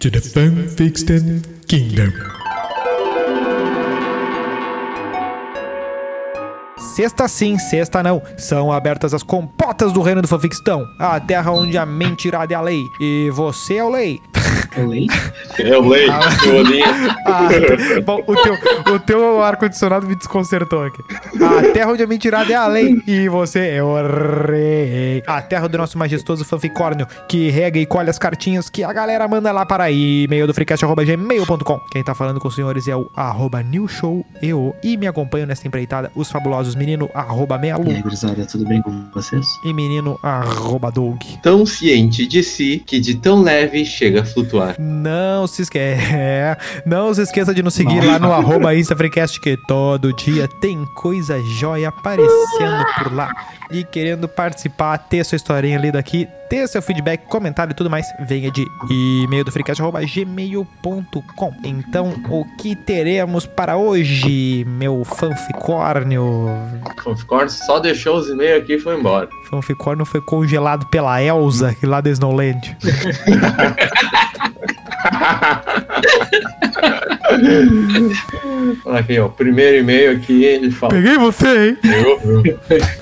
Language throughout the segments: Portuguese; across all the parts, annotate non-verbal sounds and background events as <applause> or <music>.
To the Fanfiction Kingdom. Sexta sim, sexta não. São abertas as compotas do reino do fanfictão. A terra onde a mentirada é a lei. E você é o lei. Eu leio? Eu leio, eu olhei. <laughs> Ah, bom, o teu, o teu ar-condicionado me desconcertou aqui. A terra onde a mentirada é a lei. E você é o rei. A terra do nosso majestoso fanficórnio, que rega e colhe as cartinhas que a galera manda lá para e-mail do freecast.gmail.com. Quem tá falando com os senhores é o arroba newshoweo. E me acompanham nessa empreitada os fabulosos menino arroba E aí, melo gurizada, tudo bem com vocês? e menino arroba doug. Tão ciente de si que de tão leve chega a flutuar. Não se esqueça. <laughs> Não se esqueça de nos seguir lá no arroba InstaFreecast, que todo dia tem coisa jóia aparecendo por lá. E querendo participar, ter sua historinha lida aqui, ter seu feedback, comentário e tudo mais, venha de e-mail do freecast.gmail.com. Então, o que teremos para hoje, meu fanficórnio? Fanficorn só deixou os e-mails aqui e foi embora. Fanficórnio foi congelado pela Elsa, lá da Snowland. <laughs> Olha aqui, ó. Primeiro e-mail aqui, ele fala. Peguei você, hein? Eu-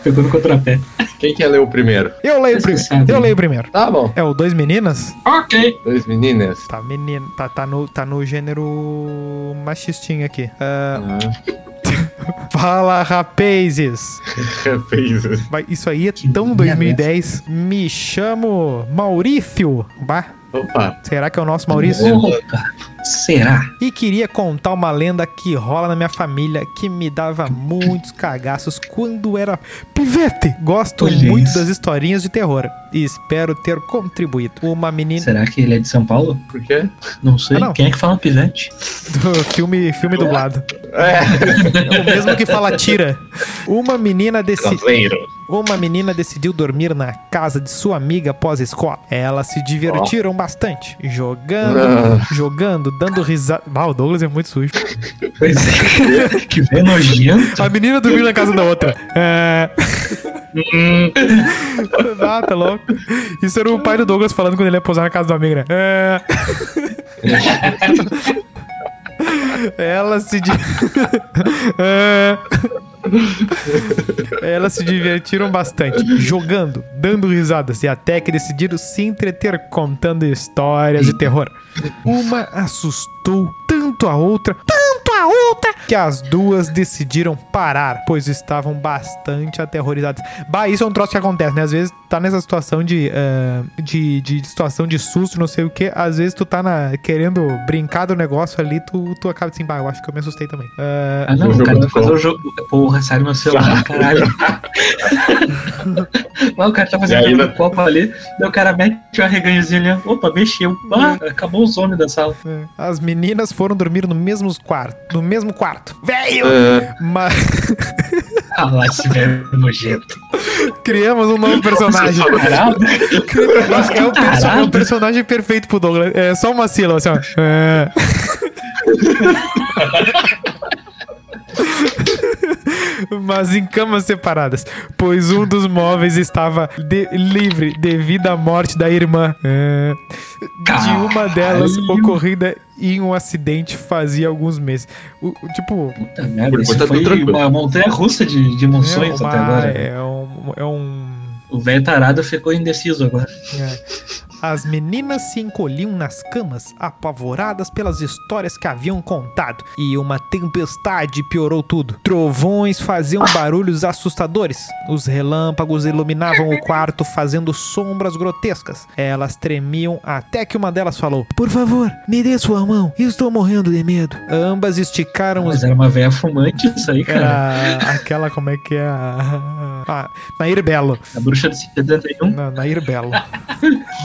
Pegou no contrapé. Quem quer ler o primeiro? Eu leio, Você pri- sabe. eu leio primeiro. Tá bom. É o Dois Meninas? Ok. Dois meninas. Tá, menino. Tá, tá, no, tá no gênero machistinho aqui. Ah, Ah, <laughs> fala, rapazes! <laughs> fez isso. Aí é tão merda 2010. Me chamo Maurício. Bah, Opa. será que é o nosso Maurício? Opa, será? E queria contar uma lenda que rola na minha família que me dava muitos cagaços quando era pivete. Gosto Olha muito isso. das historinhas de terror e espero ter contribuído. Uma menina Será que ele é de São Paulo? Por quê? Não sei. Ah, não. Quem é que fala pivete? do filme, filme dublado. É. É o mesmo que fala tira. Uma menina desse, Caseiro. Uma menina decidiu dormir na casa de sua amiga após a escola. Elas se divertiram bastante, jogando, Ah. jogando, dando risada. Ah, o Douglas é muito sujo. Pois é. <laughs> que bem nojento. A menina dormiu na casa da outra. É. ah, tá louco. Isso era o pai do Douglas falando quando ele ia posar na casa do amigo, né? É. <laughs> Ela se. di- <laughs> É. <laughs> Elas se divertiram bastante, jogando, dando risadas e até que decidiram se entreter contando histórias de terror. Uma assustou tanto a outra, tanto que as duas decidiram parar, pois estavam bastante aterrorizadas. Bah, isso é um troço que acontece, né? Às vezes tá nessa situação de, ah, de, de situação de susto, não sei o que. Às vezes tu tá na, querendo brincar do negócio ali, tu, tu acaba assim, bah, eu acho que eu me assustei também. Ah, Ah, não, O o cara vai fazer o jogo. Porra, sai do meu celular, caralho. <laughs> Lá o cara tá fazendo um né? copo ali, daí o cara mete uma reganhozinha ali. Opa, mexeu. Ah, acabou os homens da sala. É. As meninas foram dormir no mesmo quarto. No mesmo quarto. Velho! Ah, Mas Ah lá, esse velho nojento. criamos um novo personagem. Nossa, é, o perso- é o personagem perfeito pro Douglas. É só uma sílaba, assim, ó. É. <laughs> Mas em camas separadas, pois um dos móveis estava de- livre devido à morte da irmã. É. De uma delas Caralho. ocorrida em um acidente fazia alguns meses. O- o- tipo, Puta merda, isso foi tranquilo. uma montanha russa de, de emoções é, uma- até agora. é um, é um O velho tarado ficou indeciso agora. É. As meninas se encolhiam nas camas, apavoradas pelas histórias que haviam contado, e uma tempestade piorou tudo. Trovões faziam barulhos assustadores, os relâmpagos iluminavam o quarto, fazendo sombras grotescas. Elas tremiam até que uma delas falou: Por favor, me dê sua mão, estou morrendo de medo. Ambas esticaram os Mas era uma velha fumante isso aí, cara. era aquela, como é que é? A... Ah, Nair Belo. A bruxa de 71. Na, Nair Belo.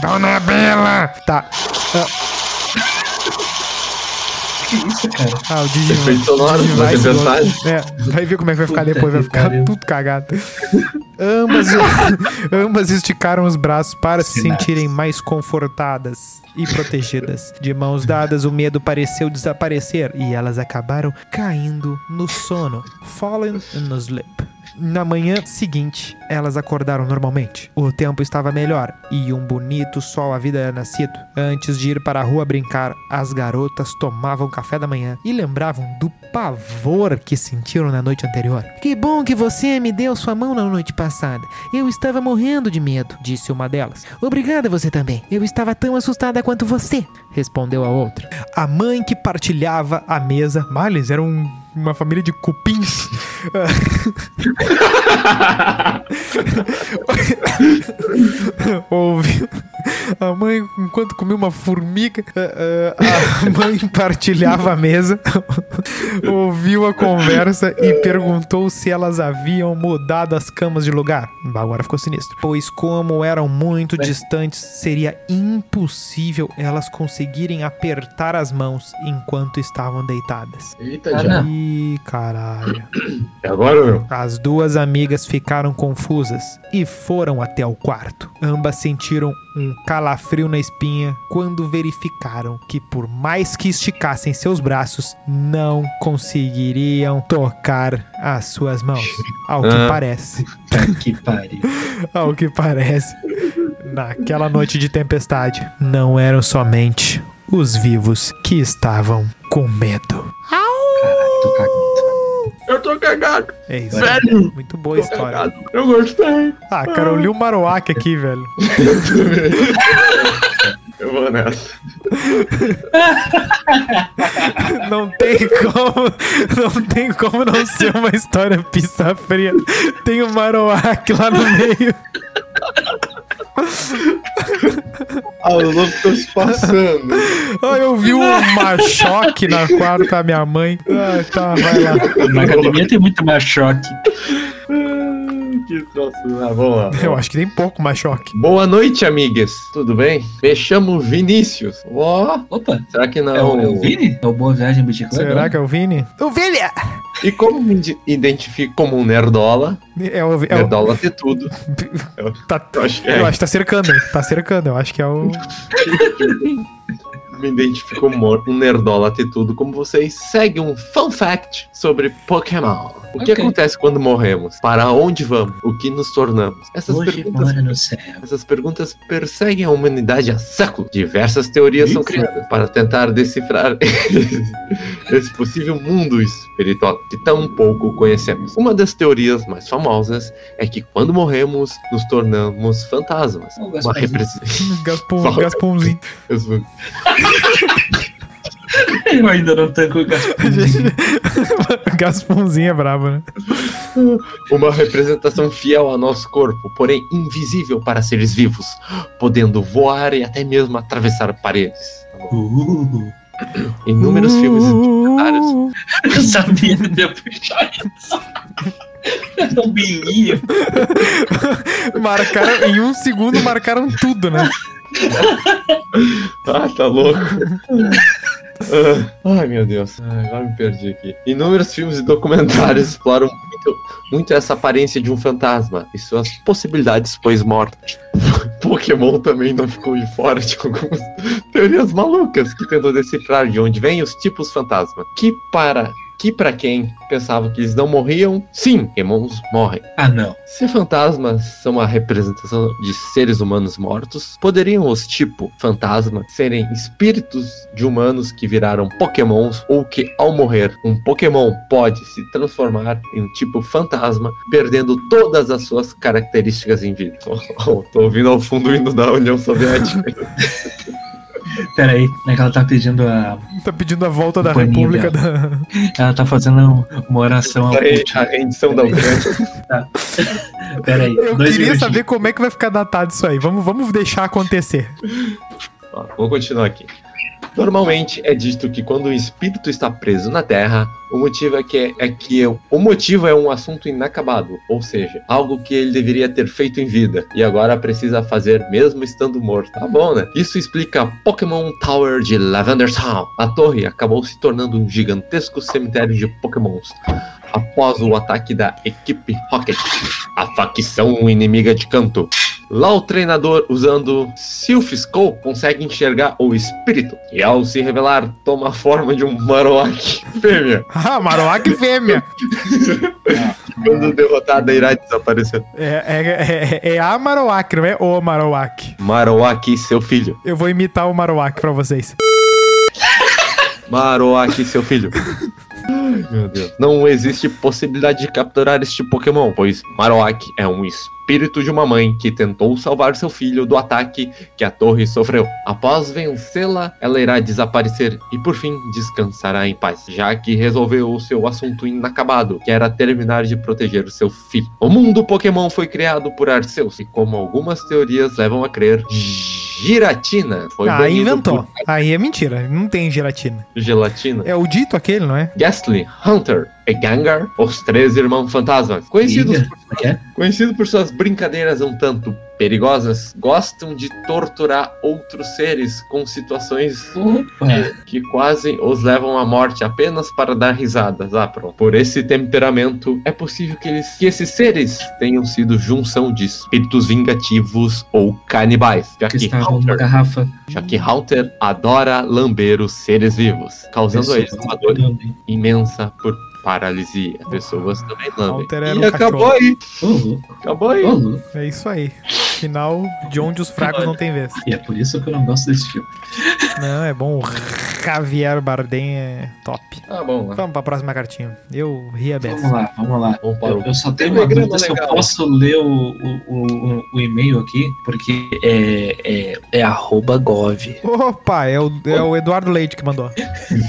Dona <laughs> Bela! Tá. Que isso, cara? Ah, o Digimon. Efeito sonoro, Digivice do- É, vai ver como é que vai ficar Puta depois, vai ficar pariu. tudo cagado. Ambas, <laughs> ambas esticaram os braços para se sentirem mais confortadas e protegidas. De mãos dadas, o medo pareceu desaparecer e elas acabaram caindo no sono. Fallen no sleep. Na manhã seguinte, elas acordaram normalmente. O tempo estava melhor e um bonito sol havia nascido. Antes de ir para a rua brincar, as garotas tomavam café da manhã e lembravam do pavor que sentiram na noite anterior. Que bom que você me deu sua mão na noite passada. Eu estava morrendo de medo, disse uma delas. Obrigada você também. Eu estava tão assustada quanto você, respondeu a outra. A mãe que partilhava a mesa. Eles eram um- uma família de cupins. Ouviu. A mãe, enquanto comia uma formiga, eh, eh, a mãe partilhava a mesa, ouviu a conversa e perguntou se elas haviam mudado as camas de lugar. Agora ficou sinistro. Pois, como eram muito distantes, seria impossível elas conseguirem apertar as mãos enquanto estavam deitadas. Eita, já. não. Ih, caralho. É agora, meu? As duas amigas ficaram confusas e foram até o quarto. Ambas sentiram um calafrio na espinha quando verificaram que, por mais que esticassem seus braços, não conseguiriam tocar as suas mãos. Ao que Ah. parece. Que pariu. <laughs> Ao que parece. Naquela noite de tempestade, não eram somente os vivos que estavam com medo. Caralho, tô cagando. Eu tô cagado. É isso. Velho. Muito boa a história. cagado. Eu gostei. Ah, cara, eu li o Marowak aqui, velho. <laughs> Eu vou nessa. <laughs> Não tem como, não tem como não ser uma história pizza fria. Tem o Marowak lá no meio. <laughs> <laughs> Ah, não tô se passando. <laughs> Ah, eu vi o Machoque na quarta da minha mãe. Ah, tá, vai lá. Na academia tem muito mais choque. <laughs> que troço. Ah, vamos lá. Eu acho que tem pouco Machoque. Boa noite, amigas. Tudo bem? Me chamo Vinícius. Ó, Opa, será que não? é o, é o Vini? É o Boa Viagem Club? Será que é o Vini? O Vini! E como me ide- identifico como um nerdola? É o, é o, Nerdola ter tudo. <laughs> tá, Eu acho que eu é. acho que tá cercando? Tá cercando, eu acho que é o. <laughs> Me identifico como um nerdola ter tudo. Como vocês, segue um fun fact sobre Pokémon. O que Ok. acontece quando morremos? Para onde vamos? O que nos tornamos? Essas Hoje perguntas mora no céu. Essas perguntas perseguem a humanidade há séculos. Diversas teorias são Isso. criadas para tentar decifrar <laughs> esse possível mundo espiritual que tão pouco conhecemos. Uma das teorias mais famosas é que quando morremos, nos tornamos fantasmas. Ô, Uma representação. Gaspon, Gasponzinho. Eu ainda não tanco o Gasparzinho. <laughs> Gasponzinho é brabo, né? Uma representação fiel ao nosso corpo, porém invisível para seres vivos, podendo voar e até mesmo atravessar paredes. Uh, Inúmeros filmes e documentários <laughs> eu sabia que ia puxar isso. Um bilinho. Marcaram, em um segundo marcaram tudo, né? Ah, tá louco. <laughs> <laughs> Ai, meu Deus. Agora me perdi aqui. Inúmeros filmes e documentários exploram muito, muito essa aparência de um fantasma e suas possibilidades pós-morte. <laughs> Pokémon também não ficou de fora de algumas <laughs> teorias malucas que tentam decifrar de onde vêm os tipos fantasma. Que para que para quem pensava que eles não morriam, sim, Pokémons morrem. Ah, não. Se fantasmas são a representação de seres humanos mortos, poderiam os tipo fantasma serem espíritos de humanos que viraram pokémons ou que ao morrer um pokémon pode se transformar em um tipo fantasma, perdendo todas as suas características em vida. Tô, <laughs> tô ouvindo ao fundo o hino da União Soviética. <laughs> Pera aí, é que ela tá pedindo a. Tá pedindo a volta da República da. Ela tá fazendo uma oração ao Putin. a rendição da Ucrânia. Pera aí. Eu queria saber como é que vai ficar datado isso aí. Vamos, vamos deixar acontecer. Ó, Vou continuar aqui. Normalmente é dito que quando um espírito está preso na Terra, o motivo é que é que o motivo é um assunto inacabado, ou seja, algo que ele deveria ter feito em vida e agora precisa fazer mesmo estando morto. Tá bom, né? Isso explica Pokémon Tower de Lavender Town. A torre acabou se tornando um gigantesco cemitério de Pokémons após o ataque da equipe Rocket, a facção inimiga de canto. Lá o treinador, usando Skull, consegue enxergar o espírito e ao se revelar, toma a forma de um Marowak <laughs> fêmea. <laughs> Ah, Marowak fêmea. <laughs> Quando derrotada, irá desaparecer. É, é, é, é a Marowak, não é o Marowak. Marowak, seu filho. Eu vou imitar o Marowak pra vocês. Marowak, seu filho. Meu Deus. Não existe possibilidade de capturar este Pokémon, pois Marowak é um espírito de uma mãe que tentou salvar seu filho do ataque que a torre sofreu. Após vencê-la, ela irá desaparecer e por fim descansará em paz, já que resolveu o seu assunto inacabado, que era terminar de proteger o seu filho. O mundo Pokémon foi criado por Arceus e, como algumas teorias levam a crer, Giratina foi Ah, inventou. por Aí é mentira. Não tem gelatina. Gelatina. É o dito aquele, não é? Gastly, Hunter Gengar, os três irmãos fantasmas, conhecidos por, é que é? conhecidos por suas brincadeiras um tanto perigosas, gostam de torturar outros seres com situações Opa. que quase os levam à morte apenas para dar risadas. Ah, pronto. Por esse temperamento, é possível que, eles, que esses seres tenham sido junção de espíritos vingativos ou canibais, já Que que, Hunter, garrafa. já que Hunter adora lamber os seres vivos, causando a eles uma dor imensa por paralisia. Pessoas também lambem. E um acabou aí. Acabou aí. É isso aí. Final de onde os fracos não têm vez. E é por isso que eu não gosto desse filme. Não, é bom. O Javier Bardem é top. Tá bom. lá. Vamos pra próxima cartinha. Eu ri a beça. Vamos lá, vamos lá. Eu, o eu só tenho uma dúvida se eu posso ler o, o, o, o e-mail aqui, porque é, é, é arroba gov. Opa, é o, é o Eduardo Leite que mandou.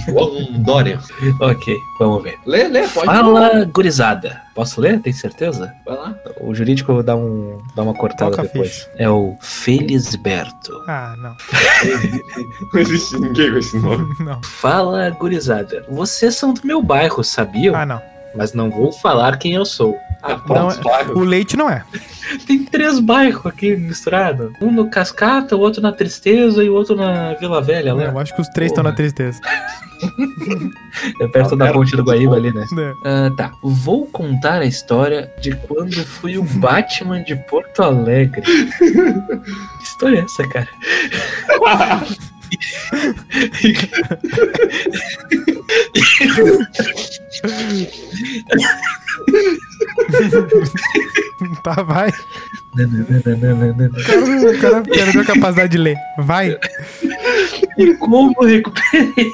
<laughs> Dória. Ok, vamos ver. Lê, lê, pode. Fala, gurizada. Posso ler? Tem certeza? Vai lá. O jurídico dá, um, dá uma cortada Toca depois. ficha. É o Felisberto. Ah, não. <laughs> Não existe ninguém com esse nome. <laughs> Não. Fala, gurizada. Vocês são do meu bairro, sabiam? Ah, não. Mas não vou falar quem eu sou. Ah, Não, bairros. O Leite não é. Tem três bairros aqui misturados. Um no Cascata, o outro na Tristeza e o outro na Vila Velha, Eu né? acho que os três estão na tristeza. É perto da ponte do Guaíba ali, né? É. Ah, tá. Vou contar a história de quando fui o Batman de Porto Alegre. que história é essa, cara? Tá, vai. <laughs> O cara perdeu a capacidade de ler. Vai. E como recuperei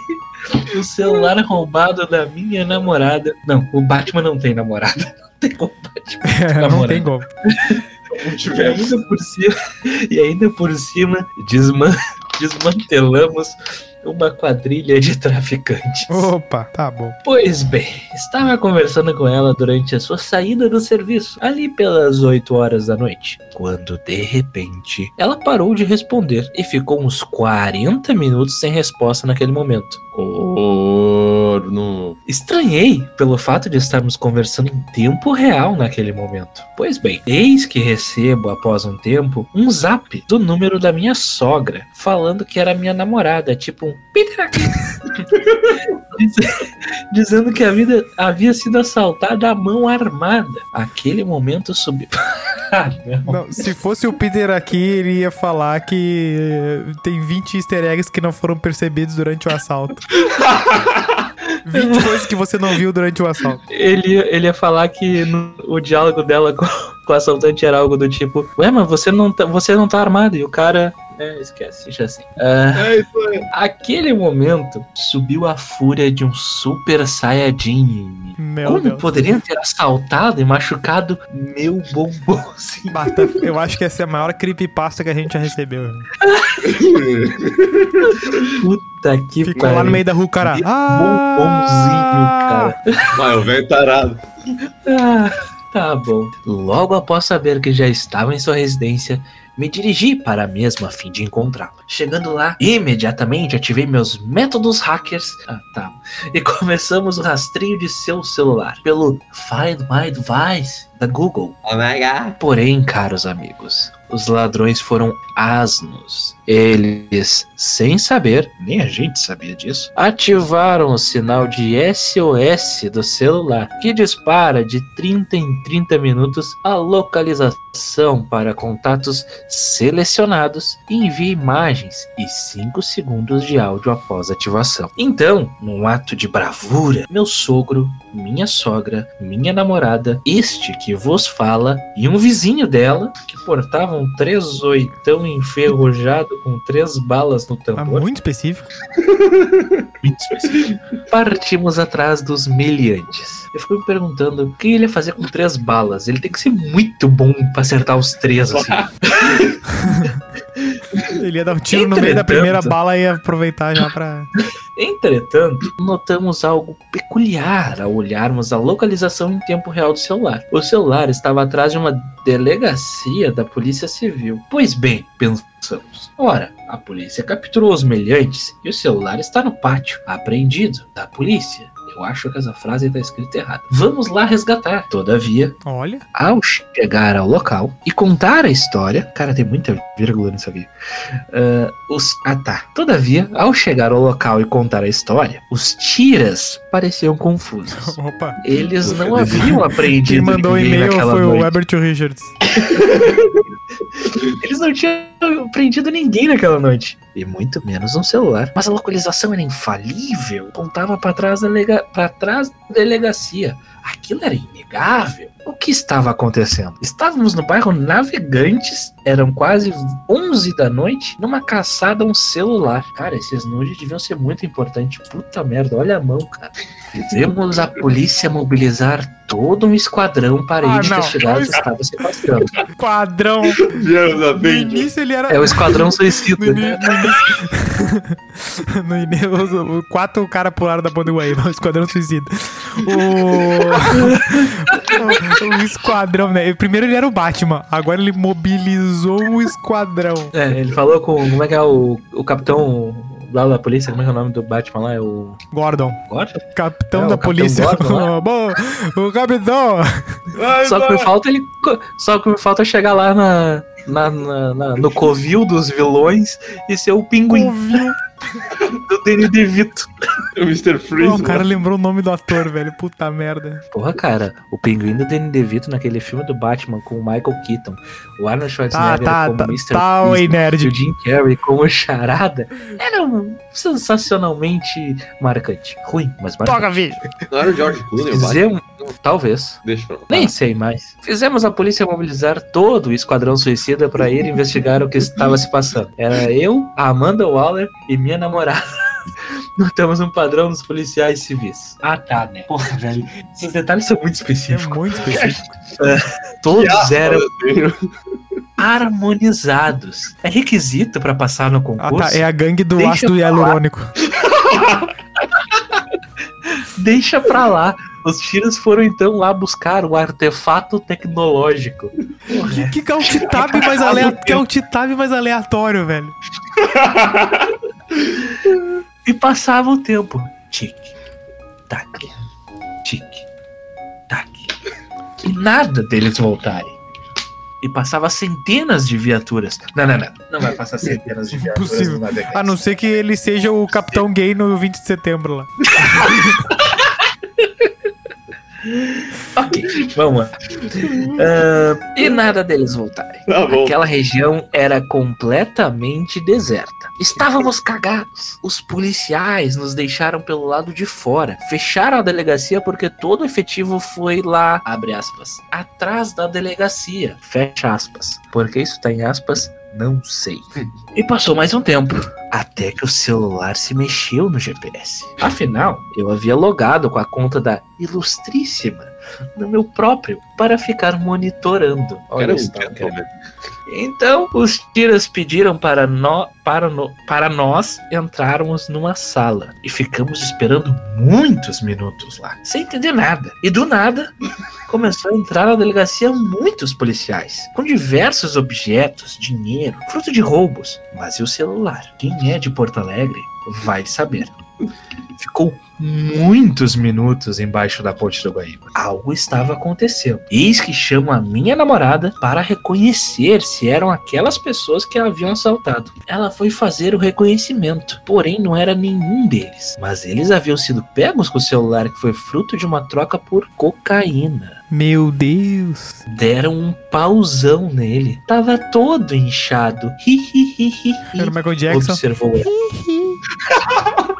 o celular roubado da minha namorada. Não, o Batman não tem namorada. <laughs> Não tem como Batman. É, não tem como. <laughs> E ainda por cima, e ainda por cima desman- desmantelamos uma quadrilha de <laughs> traficantes. Opa, tá bom. Pois bem, estava conversando com ela durante a sua saída do serviço, ali pelas 8 horas da noite, quando de repente ela parou de responder e ficou uns 40 minutos sem resposta naquele momento. Corno. Estranhei pelo fato de estarmos conversando em tempo real naquele momento. Pois bem, eis que recebo, após um tempo, um zap do número da minha sogra, falando que era minha namorada, tipo um Peter aqui. <laughs> Diz- Dizendo que a vida havia sido assaltada à mão armada. Aquele momento subiu. <laughs> Ah, não. Não, se fosse o Peter aqui, ele ia falar que eh, tem 20 easter eggs que não foram percebidos durante o assalto. <laughs> 20 coisas que você não viu durante o assalto. Ele, ele ia falar que no- o diálogo dela com, com o assaltante era algo do tipo: Ué, mas você não tá, você não tá armado. E o cara. É, esquece, deixa assim. Ah, É isso aí. aquele momento subiu a fúria de um super saiyajin. Meu Como Deus. poderiam ter assaltado e machucado meu bombonzinho? Bata- eu acho que essa é a maior creepypasta que a gente já recebeu. <laughs> Puta que Ficou lá no meio da rua, cara. Ah, bombonzinho, cara. Vai, o velho tarado. Ah, tá bom. Logo após saber que já estava em sua residência, me dirigi para a mesma a fim de encontrá-lo. Chegando lá, imediatamente ativei meus métodos hackers ah, tá. e <laughs> começamos o rastreio de seu celular pelo Find My Device da Google. Oh my god. Porém, caros amigos, os ladrões foram asnos. Eles, sem saber, nem a gente sabia disso, ativaram o sinal de SOS do celular, que dispara de 30 em 30 minutos a localização para contatos selecionados e envia imagens e 5 segundos de áudio após ativação. Então, num ato de bravura, meu sogro, minha sogra, minha namorada, este que vos fala e um vizinho dela, que portava um três oitão enferrujado com três balas no Ah, tambor, muito específico. <laughs> muito específico, partimos atrás dos meliantes. Eu fico me perguntando o que ele ia fazer com três balas. Ele tem que ser muito bom pra acertar os três, assim. <laughs> <laughs> Ele ia dar um tiro no meio da Entretanto. primeira bala e ia aproveitar já pra. Entretanto, notamos algo peculiar ao olharmos a localização em tempo real do celular. O celular estava atrás de uma delegacia da Polícia Civil. Pois bem, pensamos. Ora, a polícia capturou os meliantes e o celular está no pátio, apreendido da polícia. Eu acho que essa frase está escrita errada. Vamos lá resgatar. Todavia, Olha. ao chegar ao local e contar a história. Cara, tem muita vírgula nisso aqui. Ah, os, ah, tá. Todavia, ao chegar ao local e contar a história, os tiras pareciam confusos. <laughs> Opa. Eles não haviam <laughs> apreendido Quem mandou o e-mail foi o noite. Herbert Richards. <laughs> <laughs> Eles não tinham prendido ninguém naquela noite. E muito menos um celular. Mas a localização era infalível. Apontava para trás, delega... trás da delegacia. Aquilo era inegável. O que estava acontecendo? Estávamos no bairro Navegantes, eram quase 11 da noite, numa caçada a um celular. Cara, esses nudes deviam ser muito importantes. Puta merda, olha a mão, cara. Fizemos a polícia mobilizar todo um esquadrão para Ah, investigar o que estava se passando. <laughs> Quadrão. Vieram da No início ele era. É o Esquadrão Suicida. no início. no início, <laughs> os- quatro caras pularam da ponte Guaíba, o Esquadrão Suicida. O... <laughs> o, o Esquadrão, né? Primeiro ele era o Batman, agora ele mobilizou o Esquadrão. É, ele falou com. Como é que é o, o capitão lá da polícia? Como é que é o nome do Batman lá? É o. Gordon, Gordon? capitão É, o da Capitão polícia. Gordon. <laughs> Bom, o capitão. Só que me falta ele. Só que me falta chegar lá na. na- na- na- no covil dos vilões e ser o pinguim Ouviu? <laughs> do Danny DeVito. O Mr. Freeze. Pô, o cara lembrou o nome do ator, velho. Puta merda. Porra, cara, o pinguim do Danny DeVito naquele filme do Batman com o Michael Keaton, o Arnold Tá, Schwarzenegger tá, como tá. Mr. Tá, Freeze oi, e nerd. o Jim Carrey como charada eram sensacionalmente marcante. Ruim, mas marcante. Toca, vídeo. Não era o George Clooney? Fizemos, talvez. Deixa pra lá. Nem sei mais. Fizemos a polícia mobilizar todo o esquadrão suicida para ir investigar o que estava se passando. Era eu, a Amanda Waller e minha namorada. <laughs> Notamos um padrão nos policiais civis. Ah, tá, né? Porra, velho. Esses detalhes são muito É específicos. muito específico. <laughs> Todos eram harmonizados. É requisito para passar no Ah, concurso. tá. É a gangue do Deixa ácido hialurônico. <laughs> Deixa pra lá. Os tiros foram então lá buscar o artefato tecnológico. Que, que, que alt-tab mais, alea... que alt-tab mais aleatório, velho. E passava o tempo. Tic, tac, tic, tac. E nada deles voltarem. E passava centenas de viaturas. Não, não, não. Não vai passar centenas de viaturas Impossível. no Navegantes. A não ser que ele seja o capitão gay no 20 de setembro lá. <laughs> Ok, <laughs> vamos lá. Ah, e nada deles voltarem. Tá. Aquela região era completamente deserta. Estávamos cagados. Os policiais nos deixaram pelo lado de fora. Fecharam a delegacia porque todo o efetivo foi lá, abre aspas, atrás da delegacia. Fecha aspas. Porque isso tá em aspas, não sei. E passou mais um tempo. Até que o celular se mexeu no GPS. Afinal, eu havia logado com a conta da ilustríssima no meu próprio para ficar monitorando. Olha só, gentleman. então os tiras pediram para, nó- para, no- para nós entrarmos numa sala e ficamos esperando muitos minutos lá, sem entender nada. E do nada começou a entrar na delegacia muitos policiais, com diversos objetos, dinheiro, fruto de roubos. Mas e o celular? Quem é de Porto Alegre vai saber. Ficou muitos minutos embaixo da ponte do Guaíba. Algo estava acontecendo. Eis que chamo a minha namorada para reconhecer se eram aquelas pessoas que a haviam assaltado. Ela foi fazer o reconhecimento, porém não era nenhum deles. Mas eles haviam sido pegos com o celular que foi fruto de uma troca por cocaína. Meu Deus. Deram um pauzão nele. Tava todo inchado. Hi, hi, hi, hi, hi. Era o Michael Jackson. Observou ela. <laughs>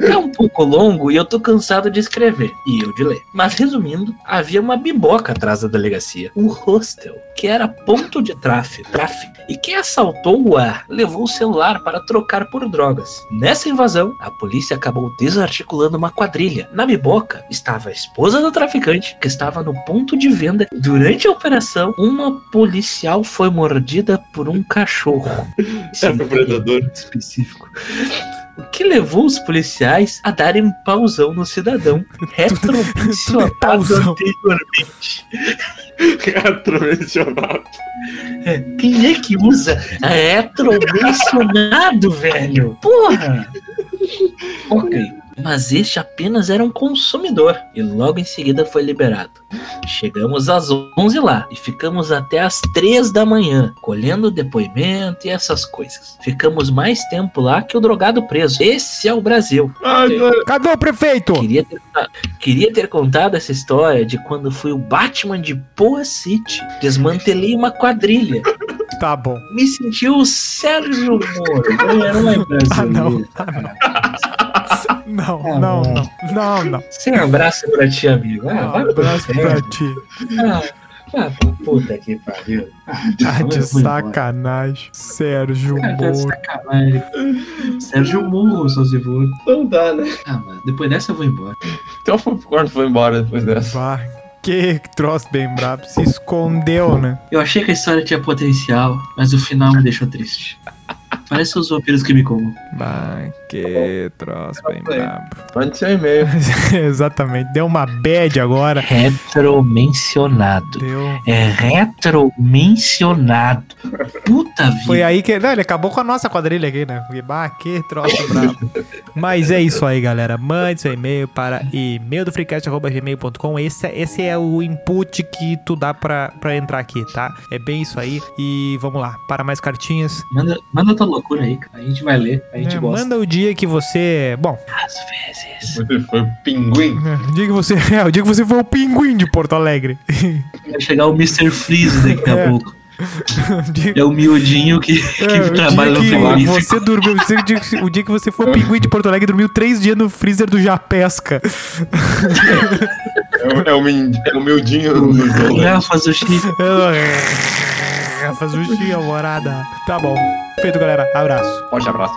É um pouco longo e eu tô cansado de escrever. E eu de ler. Mas resumindo, havia uma biboca atrás da delegacia. Um hostel, que era ponto de tráfego. tráfico. E quem assaltou a levou o celular para trocar por drogas. Nessa invasão, a polícia acabou desarticulando uma quadrilha. Na biboca estava a esposa do traficante, que estava no ponto de venda. Durante a operação, uma policial foi mordida por um cachorro. Era <laughs> o predador. específico. O que levou os policiais a darem um pausão no cidadão, <laughs> retromencionado <laughs> pausão. anteriormente. <laughs> Retromensionado. É, Quem é que usa retromencionado, velho? Porra! Ok, mas este apenas era um consumidor e logo em seguida foi liberado. Chegamos às 11 lá e ficamos até às 3 da manhã, colhendo depoimento e essas coisas. Ficamos mais tempo lá que o drogado preso. Esse é o Brasil. Ai, cara. Cadê o prefeito? Queria ter, queria ter contado essa história de quando fui o Batman de Poa City. Desmantelei uma quadrilha. Tá bom. Me senti o Sérgio Moro, o herói Ah, não. brasileiro. Não, <laughs> Ah, não, não. não. Não, não. Sem abraço pra ti, amigo. Ah, vai Um pro abraço pra ti. Ah, vai pra puta que pariu. Ah, Tá de sacanagem. Sérgio Ah, tá de Moro. sacanagem. Sérgio Moro, só se for. Não dá, né? Ah, mano, depois dessa eu vou embora. Então o Popcorn foi embora depois dessa. Bah, que troço bem brabo. Se escondeu, né? Eu achei que a história tinha potencial, mas o final me deixou triste. Parece os vampiros que me comam. Bah, que troço bem brabo. Mande seu e-mail. <laughs> Exatamente. Deu uma bad agora. Retromencionado. Deu. É retromencionado. Puta vida. Foi aí que. Não, ele acabou com a nossa quadrilha aqui, né? Porque, bah, que troço brabo. Mas é isso aí, galera. Mande seu e-mail para e-maildofreecast.gmail.com. Esse, é- esse é o input que tu dá pra, pra entrar aqui, tá? É bem isso aí. E vamos lá, para mais cartinhas. Manda, manda tua loucura aí, cara. A gente vai ler, a gente É, gosta. manda o dia que você. Bom, Às vezes. Você foi o pinguim. o dia que você. <laughs> É, o dia que você foi o pinguim de Porto Alegre. <laughs> Vai chegar o Mr. Freeze daqui a É. pouco. <laughs> O É o miudinho que, que É, o trabalha no frigorífico. você dormiu, o dia que- o dia que você foi o pinguim de Porto Alegre dormiu três dias no freezer do Japesca. É o, é o, é o miudinho no jogo. Rafa Sushi garrafas do dia, morada. Tá bom. Feito, galera. Abraço. Forte abraço.